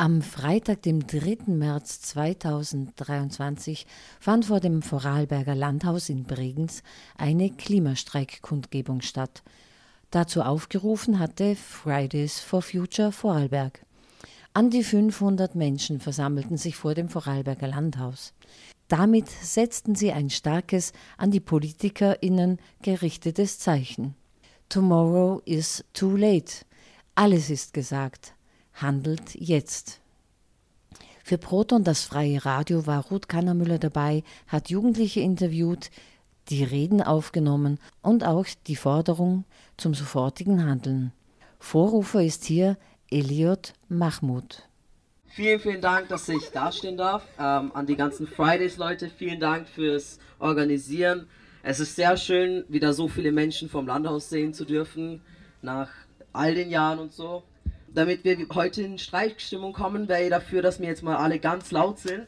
Am Freitag, dem 3. März 2023, fand vor dem Vorarlberger Landhaus in Bregenz eine Klimastreikkundgebung statt. Dazu aufgerufen hatte Fridays for Future Vorarlberg. An die 500 Menschen versammelten sich vor dem Vorarlberger Landhaus. Damit setzten sie ein starkes, an die PolitikerInnen gerichtetes Zeichen. Tomorrow is too late. Alles ist gesagt handelt jetzt. Für Proton das freie Radio war Ruth Kannermüller dabei, hat Jugendliche interviewt, die Reden aufgenommen und auch die Forderung zum sofortigen Handeln. Vorrufer ist hier Eliot Mahmoud. Vielen, vielen Dank, dass ich dastehen darf. Ähm, an die ganzen Fridays-Leute, vielen Dank fürs Organisieren. Es ist sehr schön, wieder so viele Menschen vom Landhaus sehen zu dürfen, nach all den Jahren und so damit wir heute in Streikstimmung kommen, wäre ich dafür, dass wir jetzt mal alle ganz laut sind.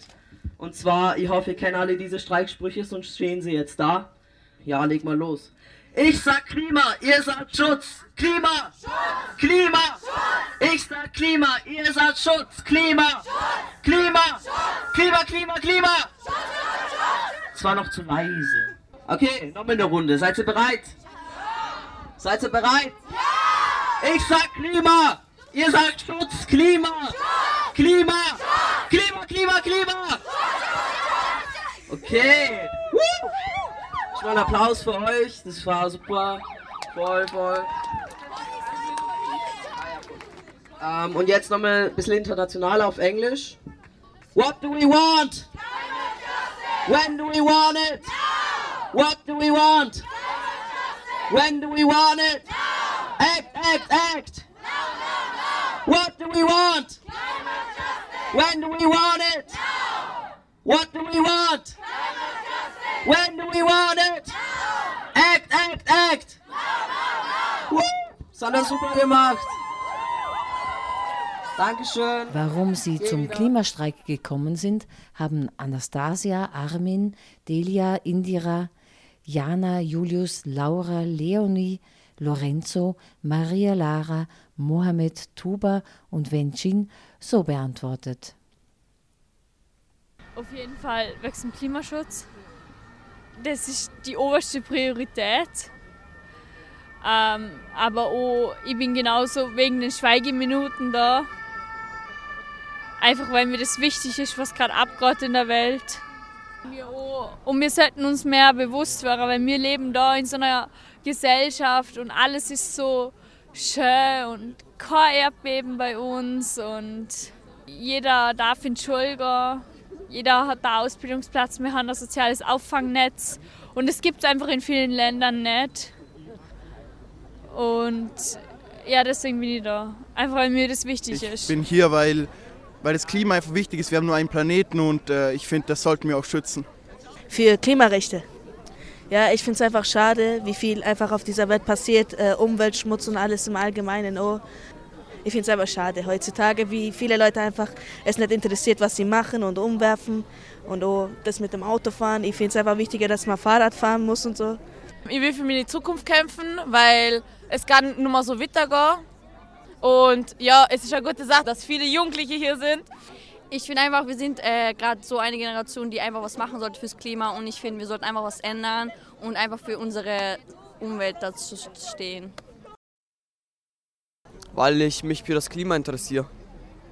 Und zwar, ich hoffe, ihr kennt alle diese Streiksprüche, sonst stehen sie jetzt da. Ja, leg mal los. Ich sag Klima, ihr sagt Schutz. Klima! Schutz! Klima! Schutz! Ich sag Klima, ihr sagt Schutz. Klima! Schutz! Klima! Schutz! Klima, Klima, Klima! Es war noch zu leise. Okay, nochmal eine Runde. Seid ihr bereit? Ja. Seid ihr bereit? Ja! Ich sag Klima! Ihr sagt Schutz, Klima! Schutz! Klima! Schutz! Klima, Klima, Klima! Okay. Will einen Applaus für euch. Das war super. Voll, voll. Ähm, und jetzt nochmal ein bisschen international auf Englisch. What do we want? When do we want it? What do we want? When do we want it? Act, act, act! What do we want? When do we want it? Now. What do we want? When do we want it? Now. Act, act, act. No, no, no. Das hat er super gemacht. Dankeschön. Warum sie zum Klimastreik gekommen sind, haben Anastasia, Armin, Delia, Indira, Jana, Julius, Laura, Leonie, Lorenzo, Maria Lara, Mohamed Tuba und Wenchin so beantwortet. Auf jeden Fall wegen dem Klimaschutz. Das ist die oberste Priorität. Ähm, aber auch, ich bin genauso wegen den Schweigeminuten da. Einfach weil mir das wichtig ist, was gerade abgeht in der Welt. Und wir sollten uns mehr bewusst werden, weil wir leben da in so einer Gesellschaft und alles ist so schön und kein Erdbeben bei uns und jeder darf in Schulger, jeder hat da Ausbildungsplatz, wir haben ein soziales Auffangnetz und es gibt es einfach in vielen Ländern nicht. Und ja, deswegen bin ich da. Einfach weil mir das wichtig ich ist. Ich bin hier, weil, weil das Klima einfach wichtig ist. Wir haben nur einen Planeten und äh, ich finde, das sollten wir auch schützen. Für Klimarechte. Ja, ich finde es einfach schade, wie viel einfach auf dieser Welt passiert, äh, Umweltschmutz und alles im Allgemeinen. Oh, ich finde es einfach schade heutzutage, wie viele Leute einfach es nicht interessiert, was sie machen und umwerfen und oh, das mit dem Autofahren. Ich finde es einfach wichtiger, dass man Fahrrad fahren muss und so. Ich will für meine Zukunft kämpfen, weil es kann nur mal so weitergehen. Und ja, es ist eine gute Sache, dass viele Jugendliche hier sind. Ich finde einfach, wir sind äh, gerade so eine Generation, die einfach was machen sollte fürs Klima und ich finde, wir sollten einfach was ändern und einfach für unsere Umwelt dazu stehen. Weil ich mich für das Klima interessiere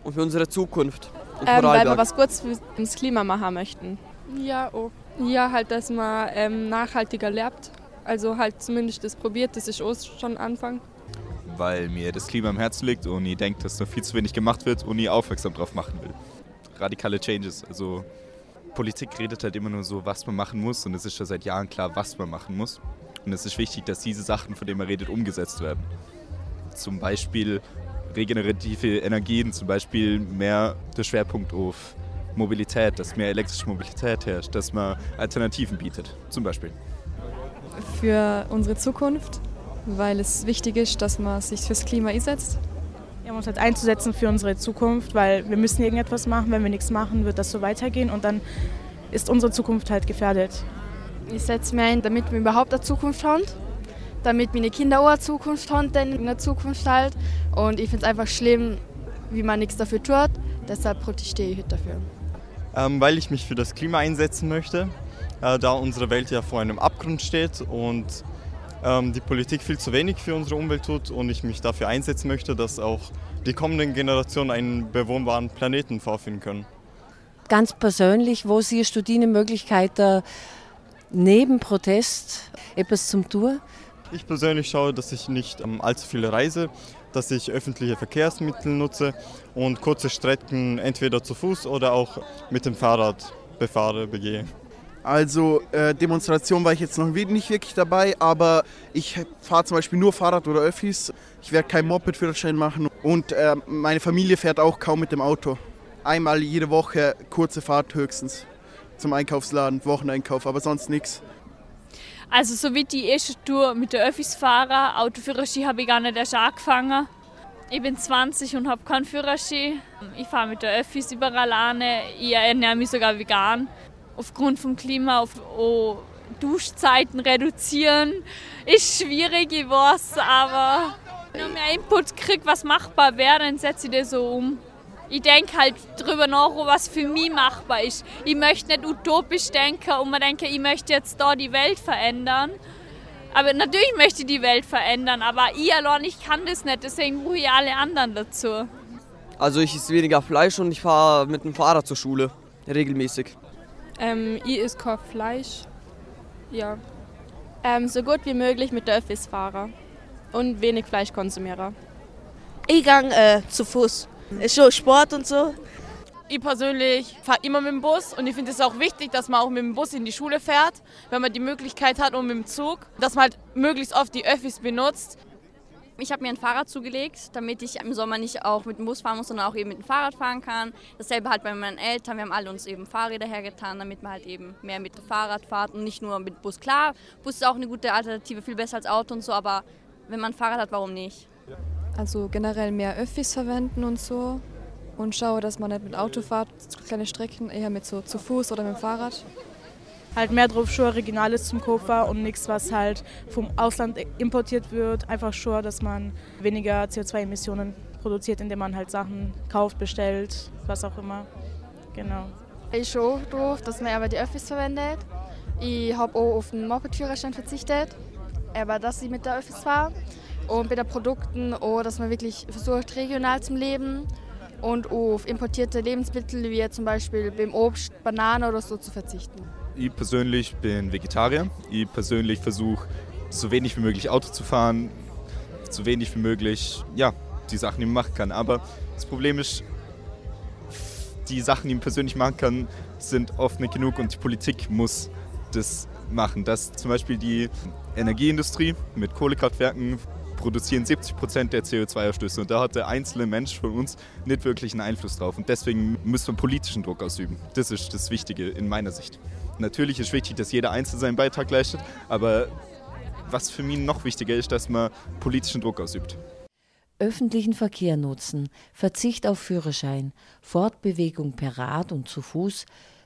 und für unsere Zukunft. Ähm, weil wir was Gutes fürs Klima machen möchten. Ja, oh. ja halt, dass man ähm, nachhaltiger lebt. Also halt zumindest das probiert, das ist auch schon Anfang. Weil mir das Klima am Herzen liegt und ich denke, dass noch viel zu wenig gemacht wird und ich aufmerksam drauf machen will radikale Changes. Also Politik redet halt immer nur so, was man machen muss und es ist schon seit Jahren klar, was man machen muss. Und es ist wichtig, dass diese Sachen, von denen man redet, umgesetzt werden. Zum Beispiel regenerative Energien, zum Beispiel mehr der Schwerpunkt auf Mobilität, dass mehr elektrische Mobilität herrscht, dass man Alternativen bietet, zum Beispiel. Für unsere Zukunft, weil es wichtig ist, dass man sich fürs Klima einsetzt wir haben uns halt einzusetzen für unsere Zukunft, weil wir müssen irgendetwas machen. Wenn wir nichts machen, wird das so weitergehen und dann ist unsere Zukunft halt gefährdet. Ich setze mich ein, damit wir überhaupt eine Zukunft haben, damit meine Kinder auch eine Zukunft haben, denn in der Zukunft halt. Und ich finde es einfach schlimm, wie man nichts dafür tut, Deshalb protestiere ich heute dafür. Ähm, weil ich mich für das Klima einsetzen möchte, äh, da unsere Welt ja vor einem Abgrund steht und die Politik viel zu wenig für unsere Umwelt tut und ich mich dafür einsetzen möchte, dass auch die kommenden Generationen einen bewohnbaren Planeten vorfinden können. Ganz persönlich, wo siehst du die Möglichkeit, neben Protest etwas zum Tun? Ich persönlich schaue, dass ich nicht ähm, allzu viel reise, dass ich öffentliche Verkehrsmittel nutze und kurze Strecken entweder zu Fuß oder auch mit dem Fahrrad befahre, begehe. Also äh, Demonstration war ich jetzt noch nicht wirklich dabei, aber ich fahre zum Beispiel nur Fahrrad oder Öffis. Ich werde keinen Moped-Führerschein machen und äh, meine Familie fährt auch kaum mit dem Auto. Einmal jede Woche kurze Fahrt höchstens zum Einkaufsladen, Wocheneinkauf, aber sonst nichts. Also so wie die erste Tour mit der Öffis fahren, Autoführerschein habe ich gar nicht erst angefangen. Ich bin 20 und habe keinen Führerschein. Ich fahre mit der Öffis überall an. Ich ernähre mich sogar vegan. Aufgrund vom Klima auf oh, Duschzeiten reduzieren ist schwierig, ich weiß, aber wenn ich mehr Input kriege, was machbar wäre, dann setze ich das so um ich denke halt darüber nach, was für mich machbar ist. Ich möchte nicht utopisch denken und mir denke, ich möchte jetzt da die Welt verändern. Aber natürlich möchte ich die Welt verändern, aber ich allein, ich kann das nicht, deswegen brauche ich alle anderen dazu. Also ich esse weniger Fleisch und ich fahre mit dem Fahrrad zur Schule, regelmäßig. Ähm, ich esse kein Fleisch, ja. Ähm, so gut wie möglich mit der Öffis fahren und wenig Fleisch konsumieren. Ich gehe äh, zu Fuß. Ist schon Sport und so. Ich persönlich fahre immer mit dem Bus und ich finde es auch wichtig, dass man auch mit dem Bus in die Schule fährt, wenn man die Möglichkeit hat und mit dem Zug, dass man halt möglichst oft die Öffis benutzt. Ich habe mir ein Fahrrad zugelegt, damit ich im Sommer nicht auch mit dem Bus fahren muss, sondern auch eben mit dem Fahrrad fahren kann. Dasselbe halt bei meinen Eltern. Wir haben alle uns eben Fahrräder hergetan, damit man halt eben mehr mit dem Fahrrad fährt und nicht nur mit Bus. Klar, Bus ist auch eine gute Alternative, viel besser als Auto und so, aber wenn man ein Fahrrad hat, warum nicht? Also generell mehr Öffis verwenden und so und schaue, dass man nicht mit Auto fährt, kleine Strecken, eher mit so zu Fuß oder mit dem Fahrrad. Halt mehr drauf schon Originales zum Koffer und nichts, was halt vom Ausland importiert wird. Einfach schon, dass man weniger CO2-Emissionen produziert, indem man halt Sachen kauft, bestellt, was auch immer. Genau. Ich schaue drauf, dass man aber die Öffis verwendet. Ich habe auch auf den Moped-Führerschein verzichtet, aber dass ich mit der Öffis fahre. Und bei den Produkten auch, dass man wirklich versucht, regional zu leben und auf importierte Lebensmittel wie zum Beispiel beim Obst, Banane oder so zu verzichten. Ich persönlich bin Vegetarier. Ich persönlich versuche, so wenig wie möglich Auto zu fahren, so wenig wie möglich, ja, die Sachen, die man machen kann. Aber das Problem ist, die Sachen, die man persönlich machen kann, sind oft nicht genug und die Politik muss das machen. Dass zum Beispiel die Energieindustrie mit Kohlekraftwerken produzieren 70 Prozent der CO2-Ausstöße und da hat der einzelne Mensch von uns nicht wirklich einen Einfluss drauf. Und deswegen müssen wir politischen Druck ausüben. Das ist das Wichtige in meiner Sicht. Natürlich ist wichtig, dass jeder Einzelne seinen Beitrag leistet, aber was für mich noch wichtiger ist, dass man politischen Druck ausübt. Öffentlichen Verkehr nutzen, Verzicht auf Führerschein, Fortbewegung per Rad und zu Fuß,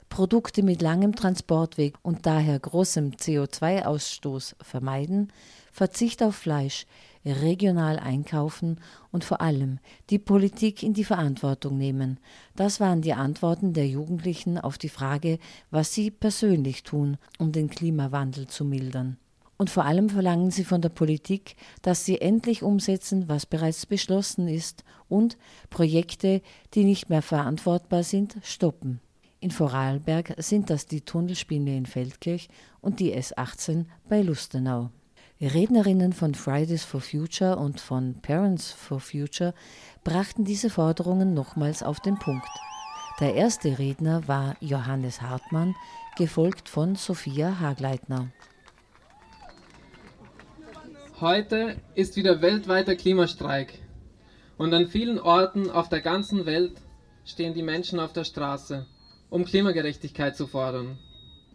Produkte mit langem Transportweg und daher großem CO2-Ausstoß vermeiden, Verzicht auf Fleisch, regional einkaufen und vor allem die Politik in die Verantwortung nehmen. Das waren die Antworten der Jugendlichen auf die Frage, was sie persönlich tun, um den Klimawandel zu mildern. Und vor allem verlangen sie von der Politik, dass sie endlich umsetzen, was bereits beschlossen ist und Projekte, die nicht mehr verantwortbar sind, stoppen. In Vorarlberg sind das die Tunnelspinne in Feldkirch und die S18 bei Lustenau. Rednerinnen von Fridays for Future und von Parents for Future brachten diese Forderungen nochmals auf den Punkt. Der erste Redner war Johannes Hartmann, gefolgt von Sophia Hagleitner. Heute ist wieder weltweiter Klimastreik und an vielen Orten auf der ganzen Welt stehen die Menschen auf der Straße, um Klimagerechtigkeit zu fordern.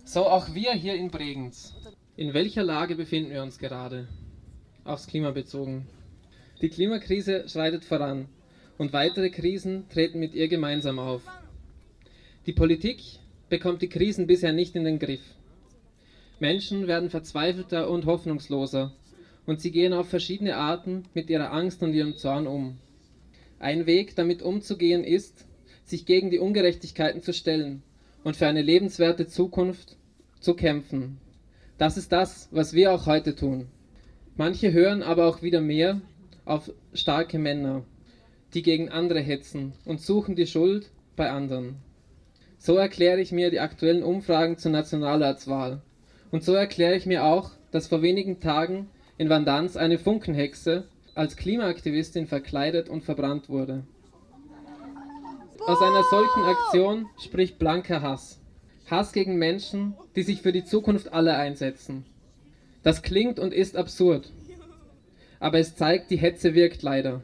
So auch wir hier in Bregenz. In welcher Lage befinden wir uns gerade? Aufs Klima bezogen. Die Klimakrise schreitet voran und weitere Krisen treten mit ihr gemeinsam auf. Die Politik bekommt die Krisen bisher nicht in den Griff. Menschen werden verzweifelter und hoffnungsloser und sie gehen auf verschiedene Arten mit ihrer Angst und ihrem Zorn um. Ein Weg, damit umzugehen, ist, sich gegen die Ungerechtigkeiten zu stellen und für eine lebenswerte Zukunft zu kämpfen. Das ist das, was wir auch heute tun. Manche hören aber auch wieder mehr auf starke Männer, die gegen andere hetzen und suchen die Schuld bei anderen. So erkläre ich mir die aktuellen Umfragen zur Nationalratswahl. Und so erkläre ich mir auch, dass vor wenigen Tagen in Vandans eine Funkenhexe als Klimaaktivistin verkleidet und verbrannt wurde. Aus einer solchen Aktion spricht blanker Hass. Hass gegen Menschen, die sich für die Zukunft aller einsetzen. Das klingt und ist absurd. Aber es zeigt, die Hetze wirkt leider.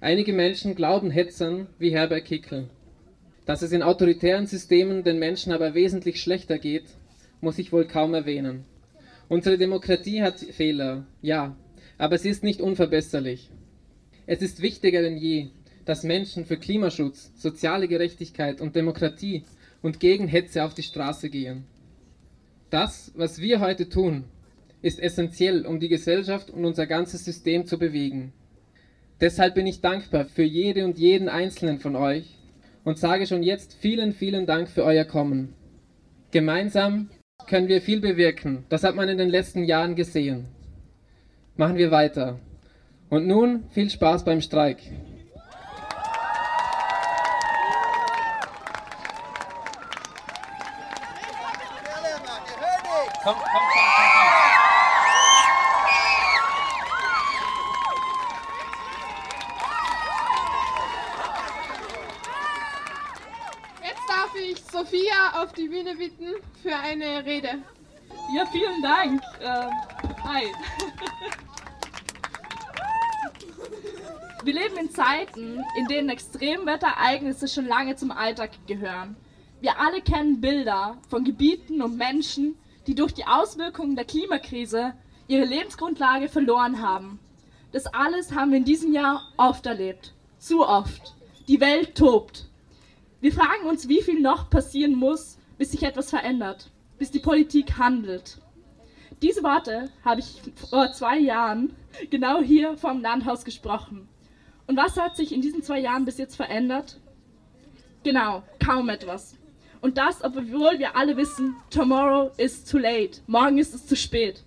Einige Menschen glauben Hetzern wie Herbert Kickel. Dass es in autoritären Systemen den Menschen aber wesentlich schlechter geht, muss ich wohl kaum erwähnen. Unsere Demokratie hat Fehler, ja, aber sie ist nicht unverbesserlich. Es ist wichtiger denn je, dass Menschen für Klimaschutz, soziale Gerechtigkeit und Demokratie und gegen Hetze auf die Straße gehen. Das, was wir heute tun, ist essentiell, um die Gesellschaft und unser ganzes System zu bewegen. Deshalb bin ich dankbar für jede und jeden einzelnen von euch, und sage schon jetzt vielen, vielen Dank für euer Kommen. Gemeinsam können wir viel bewirken. Das hat man in den letzten Jahren gesehen. Machen wir weiter. Und nun viel Spaß beim Streik. Komm, komm, komm, Sophia auf die Bühne bitten für eine Rede. Ja, vielen Dank. Ähm, hi. Wir leben in Zeiten, in denen Extremwetterereignisse schon lange zum Alltag gehören. Wir alle kennen Bilder von Gebieten und Menschen, die durch die Auswirkungen der Klimakrise ihre Lebensgrundlage verloren haben. Das alles haben wir in diesem Jahr oft erlebt. Zu oft. Die Welt tobt. Wir fragen uns, wie viel noch passieren muss, bis sich etwas verändert, bis die Politik handelt. Diese Worte habe ich vor zwei Jahren genau hier vom Landhaus gesprochen. Und was hat sich in diesen zwei Jahren bis jetzt verändert? Genau, kaum etwas. Und das, obwohl wir alle wissen, tomorrow is too late. Morgen ist es zu spät.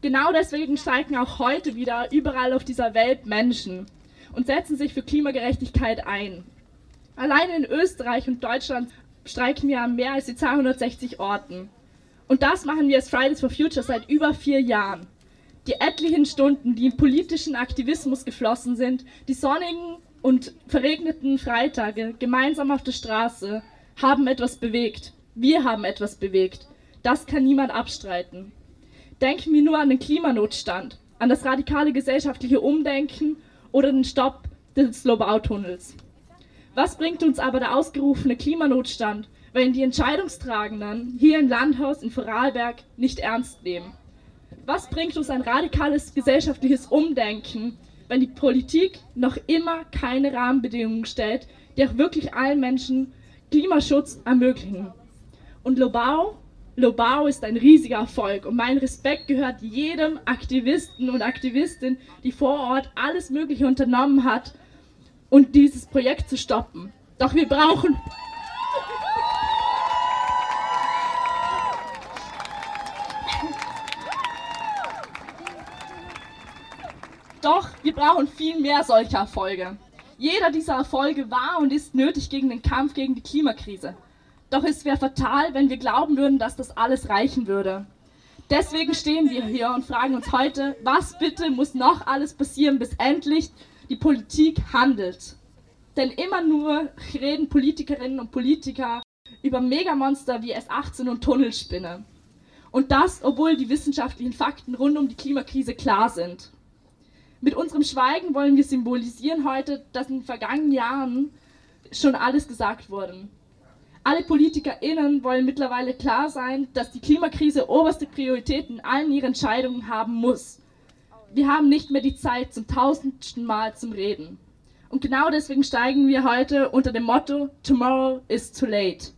Genau deswegen streiken auch heute wieder überall auf dieser Welt Menschen und setzen sich für Klimagerechtigkeit ein. Alleine in Österreich und Deutschland streiken wir an mehr als die 260 Orten. Und das machen wir als Fridays for Future seit über vier Jahren. Die etlichen Stunden, die in politischen Aktivismus geflossen sind, die sonnigen und verregneten Freitage gemeinsam auf der Straße, haben etwas bewegt. Wir haben etwas bewegt. Das kann niemand abstreiten. Denken wir nur an den Klimanotstand, an das radikale gesellschaftliche Umdenken oder den Stopp des Lobau-Tunnels. Was bringt uns aber der ausgerufene Klimanotstand, wenn die Entscheidungstragenden hier im Landhaus in Vorarlberg nicht ernst nehmen? Was bringt uns ein radikales gesellschaftliches Umdenken, wenn die Politik noch immer keine Rahmenbedingungen stellt, die auch wirklich allen Menschen Klimaschutz ermöglichen? Und Lobau, Lobau ist ein riesiger Erfolg und mein Respekt gehört jedem Aktivisten und Aktivistin, die vor Ort alles Mögliche unternommen hat, und dieses Projekt zu stoppen. Doch wir brauchen Doch wir brauchen viel mehr solcher Erfolge. Jeder dieser Erfolge war und ist nötig gegen den Kampf gegen die Klimakrise. Doch es wäre fatal, wenn wir glauben würden, dass das alles reichen würde. Deswegen stehen wir hier und fragen uns heute, was bitte muss noch alles passieren, bis endlich die Politik handelt. Denn immer nur reden Politikerinnen und Politiker über Megamonster wie S18 und Tunnelspinne. Und das, obwohl die wissenschaftlichen Fakten rund um die Klimakrise klar sind. Mit unserem Schweigen wollen wir symbolisieren heute, dass in den vergangenen Jahren schon alles gesagt wurde. Alle PolitikerInnen wollen mittlerweile klar sein, dass die Klimakrise oberste Priorität in allen ihren Entscheidungen haben muss wir haben nicht mehr die Zeit zum tausendsten Mal zum Reden. Und genau deswegen steigen wir heute unter dem Motto Tomorrow is too late.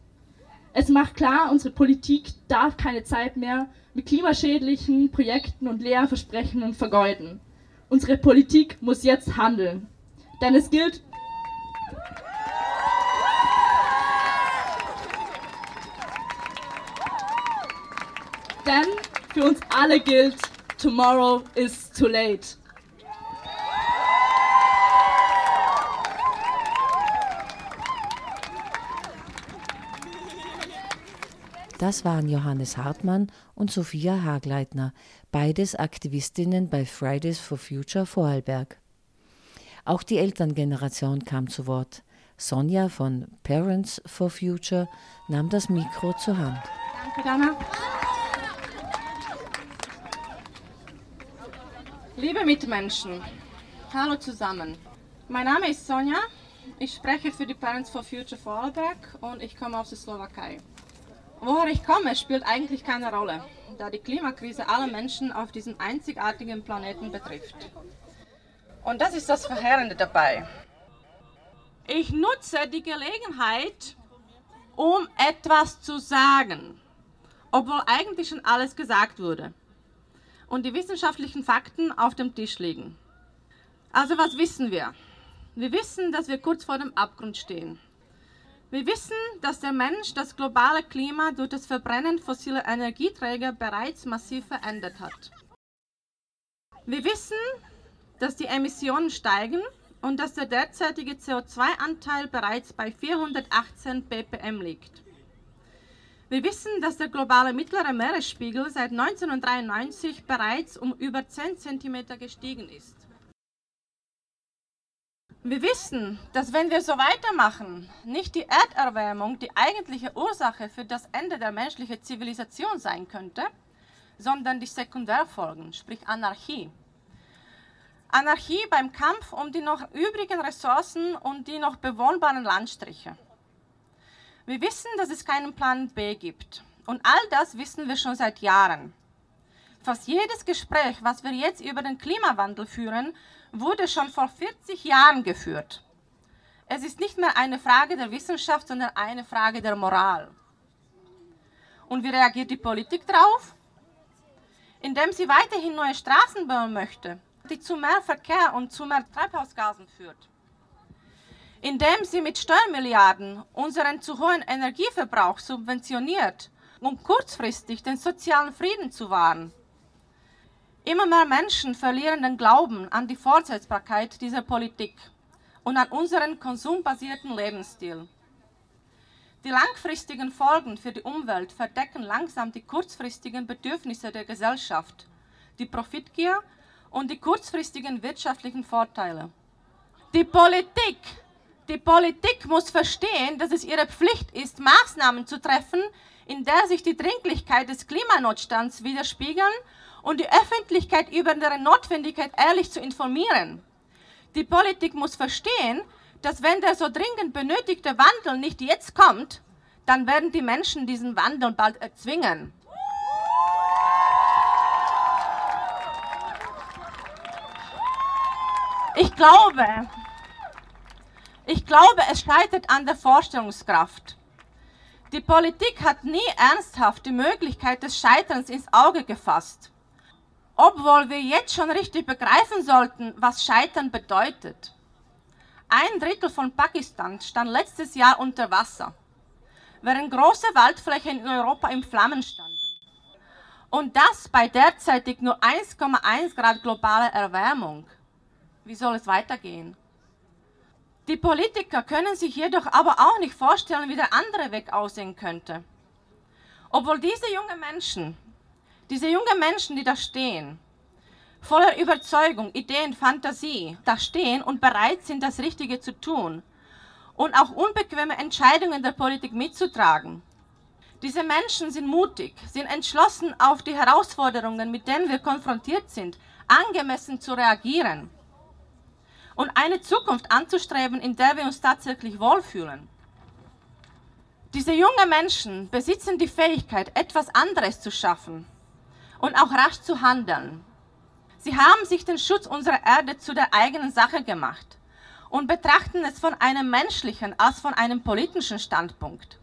Es macht klar, unsere Politik darf keine Zeit mehr mit klimaschädlichen Projekten und leeren Versprechen vergeuden. Unsere Politik muss jetzt handeln. Denn es gilt. Denn für uns alle gilt, tomorrow is too late. Das waren Johannes Hartmann und Sophia Hagleitner, beides Aktivistinnen bei Fridays for Future Vorarlberg. Auch die Elterngeneration kam zu Wort. Sonja von Parents for Future nahm das Mikro zur Hand. Danke, Dana. Liebe Mitmenschen, hallo zusammen. Mein Name ist Sonja. Ich spreche für die Parents for Future Vorarlberg und ich komme aus der Slowakei. Woher ich komme, spielt eigentlich keine Rolle, da die Klimakrise alle Menschen auf diesem einzigartigen Planeten betrifft. Und das ist das Verheerende dabei. Ich nutze die Gelegenheit, um etwas zu sagen, obwohl eigentlich schon alles gesagt wurde und die wissenschaftlichen Fakten auf dem Tisch liegen. Also was wissen wir? Wir wissen, dass wir kurz vor dem Abgrund stehen. Wir wissen, dass der Mensch das globale Klima durch das Verbrennen fossiler Energieträger bereits massiv verändert hat. Wir wissen, dass die Emissionen steigen und dass der derzeitige CO2-Anteil bereits bei 418 ppm liegt. Wir wissen, dass der globale mittlere Meeresspiegel seit 1993 bereits um über 10 cm gestiegen ist. Wir wissen, dass wenn wir so weitermachen, nicht die Erderwärmung die eigentliche Ursache für das Ende der menschlichen Zivilisation sein könnte, sondern die Sekundärfolgen, sprich Anarchie. Anarchie beim Kampf um die noch übrigen Ressourcen und die noch bewohnbaren Landstriche. Wir wissen, dass es keinen Plan B gibt. Und all das wissen wir schon seit Jahren. Fast jedes Gespräch, was wir jetzt über den Klimawandel führen, wurde schon vor 40 Jahren geführt. Es ist nicht mehr eine Frage der Wissenschaft, sondern eine Frage der Moral. Und wie reagiert die Politik darauf? Indem sie weiterhin neue Straßen bauen möchte, die zu mehr Verkehr und zu mehr Treibhausgasen führt. Indem sie mit Steuermilliarden unseren zu hohen Energieverbrauch subventioniert, um kurzfristig den sozialen Frieden zu wahren Immer mehr Menschen verlieren den Glauben an die Fortsetzbarkeit dieser Politik und an unseren konsumbasierten Lebensstil. Die langfristigen Folgen für die Umwelt verdecken langsam die kurzfristigen Bedürfnisse der Gesellschaft, die Profitgier und die kurzfristigen wirtschaftlichen Vorteile. Die Politik, die Politik muss verstehen, dass es ihre Pflicht ist, Maßnahmen zu treffen, in der sich die Dringlichkeit des Klimanotstands widerspiegeln und die Öffentlichkeit über deren Notwendigkeit ehrlich zu informieren. Die Politik muss verstehen, dass wenn der so dringend benötigte Wandel nicht jetzt kommt, dann werden die Menschen diesen Wandel bald erzwingen. Ich glaube, ich glaube, es scheitert an der Vorstellungskraft. Die Politik hat nie ernsthaft die Möglichkeit des Scheiterns ins Auge gefasst obwohl wir jetzt schon richtig begreifen sollten, was Scheitern bedeutet. Ein Drittel von Pakistan stand letztes Jahr unter Wasser, während große Waldflächen in Europa in Flammen standen. Und das bei derzeitig nur 1,1 Grad globaler Erwärmung. Wie soll es weitergehen? Die Politiker können sich jedoch aber auch nicht vorstellen, wie der andere Weg aussehen könnte. Obwohl diese jungen Menschen diese jungen Menschen, die da stehen, voller Überzeugung, Ideen, Fantasie, da stehen und bereit sind, das Richtige zu tun und auch unbequeme Entscheidungen der Politik mitzutragen. Diese Menschen sind mutig, sind entschlossen, auf die Herausforderungen, mit denen wir konfrontiert sind, angemessen zu reagieren und eine Zukunft anzustreben, in der wir uns tatsächlich wohlfühlen. Diese jungen Menschen besitzen die Fähigkeit, etwas anderes zu schaffen, und auch rasch zu handeln. Sie haben sich den Schutz unserer Erde zu der eigenen Sache gemacht und betrachten es von einem menschlichen als von einem politischen Standpunkt.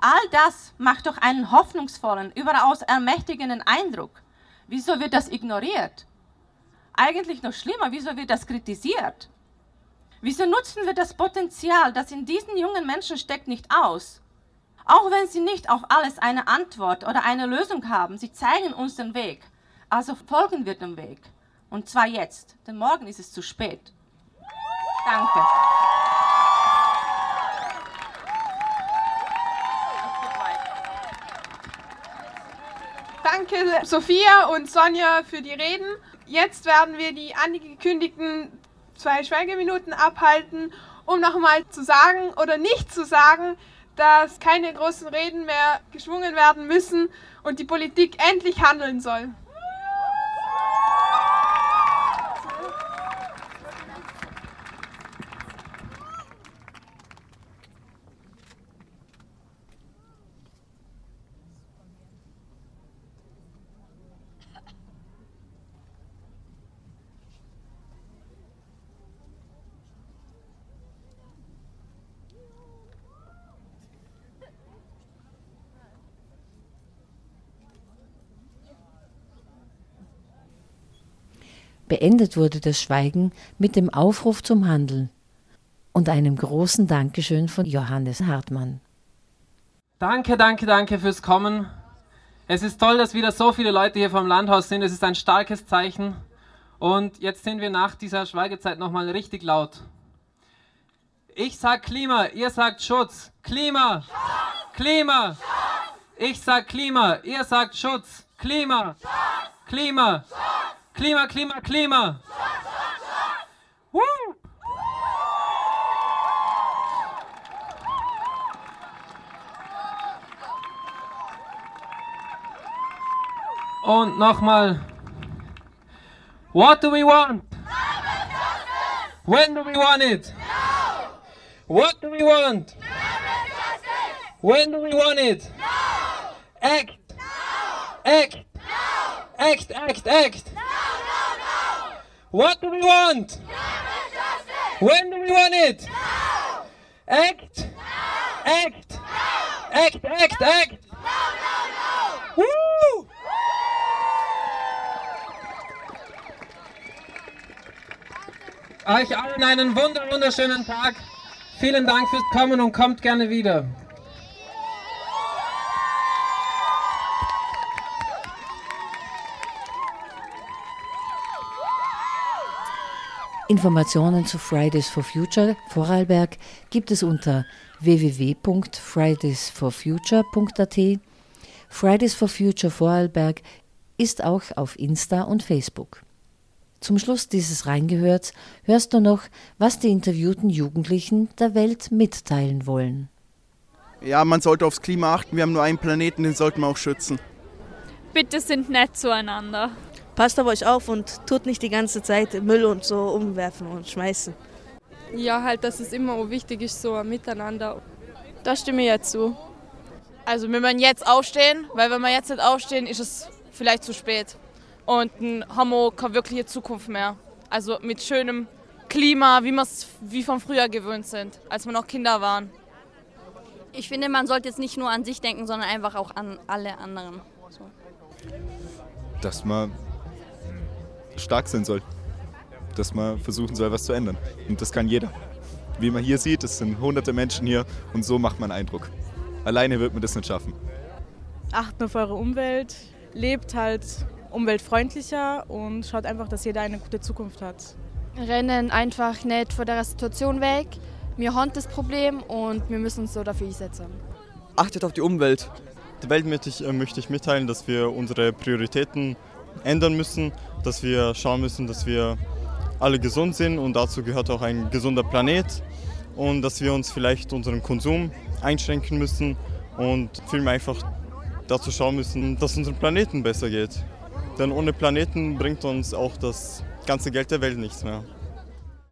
All das macht doch einen hoffnungsvollen, überaus ermächtigenden Eindruck. Wieso wird das ignoriert? Eigentlich noch schlimmer, wieso wird das kritisiert? Wieso nutzen wir das Potenzial, das in diesen jungen Menschen steckt, nicht aus? Auch wenn sie nicht auf alles eine Antwort oder eine Lösung haben, sie zeigen uns den Weg. Also folgen wir dem Weg. Und zwar jetzt, denn morgen ist es zu spät. Danke. Danke Sophia und Sonja für die Reden. Jetzt werden wir die angekündigten zwei Schweigeminuten abhalten, um nochmal zu sagen oder nicht zu sagen, dass keine großen Reden mehr geschwungen werden müssen und die Politik endlich handeln soll. Beendet wurde das Schweigen mit dem Aufruf zum Handeln und einem großen Dankeschön von Johannes Hartmann. Danke, danke, danke fürs Kommen. Es ist toll, dass wieder so viele Leute hier vom Landhaus sind. Es ist ein starkes Zeichen. Und jetzt sind wir nach dieser Schweigezeit nochmal richtig laut. Ich sag Klima, ihr sagt Schutz. Klima! Klima! Ich sag Klima, ihr sagt Schutz. Klima! Klima! Klima, Klima, Klima. Woo! Und nochmal. What do we want? When do we want it? What do we want? When do we want it? Act! Act! Act, act, act! What do we want? When do we want it? Act! Act! Act, act, act! Woo! Euch allen einen wunder wunderschönen Tag. Vielen Dank fürs Kommen und kommt gerne wieder. Informationen zu Fridays for Future Vorarlberg gibt es unter www.fridaysforfuture.at. Fridays for Future Vorarlberg ist auch auf Insta und Facebook. Zum Schluss dieses Reingehörts hörst du noch, was die interviewten Jugendlichen der Welt mitteilen wollen. Ja, man sollte aufs Klima achten. Wir haben nur einen Planeten, den sollten wir auch schützen. Bitte sind nett zueinander. Passt auf euch auf und tut nicht die ganze Zeit Müll und so umwerfen und schmeißen. Ja, halt, dass es immer wichtig ist, so miteinander. Da stimme ich jetzt zu. Also wir müssen jetzt aufstehen, weil wenn wir jetzt nicht aufstehen, ist es vielleicht zu spät. Und ein Homo keine wirkliche Zukunft mehr. Also mit schönem Klima, wie wir es wie von früher gewöhnt sind, als wir noch Kinder waren. Ich finde, man sollte jetzt nicht nur an sich denken, sondern einfach auch an alle anderen. So. Dass man stark sein soll. Dass man versuchen soll, was zu ändern. Und das kann jeder. Wie man hier sieht, es sind hunderte Menschen hier und so macht man Eindruck. Alleine wird man das nicht schaffen. Achtet auf eure Umwelt, lebt halt umweltfreundlicher und schaut einfach, dass jeder eine gute Zukunft hat. Rennen einfach nicht vor der Situation weg. Wir haben das Problem und wir müssen uns so dafür einsetzen. Achtet auf die Umwelt. Der Welt möchte ich, äh, möchte ich mitteilen, dass wir unsere Prioritäten ändern müssen, dass wir schauen müssen, dass wir alle gesund sind und dazu gehört auch ein gesunder Planet und dass wir uns vielleicht unseren Konsum einschränken müssen und vielmehr einfach dazu schauen müssen, dass unserem Planeten besser geht. Denn ohne Planeten bringt uns auch das ganze Geld der Welt nichts mehr.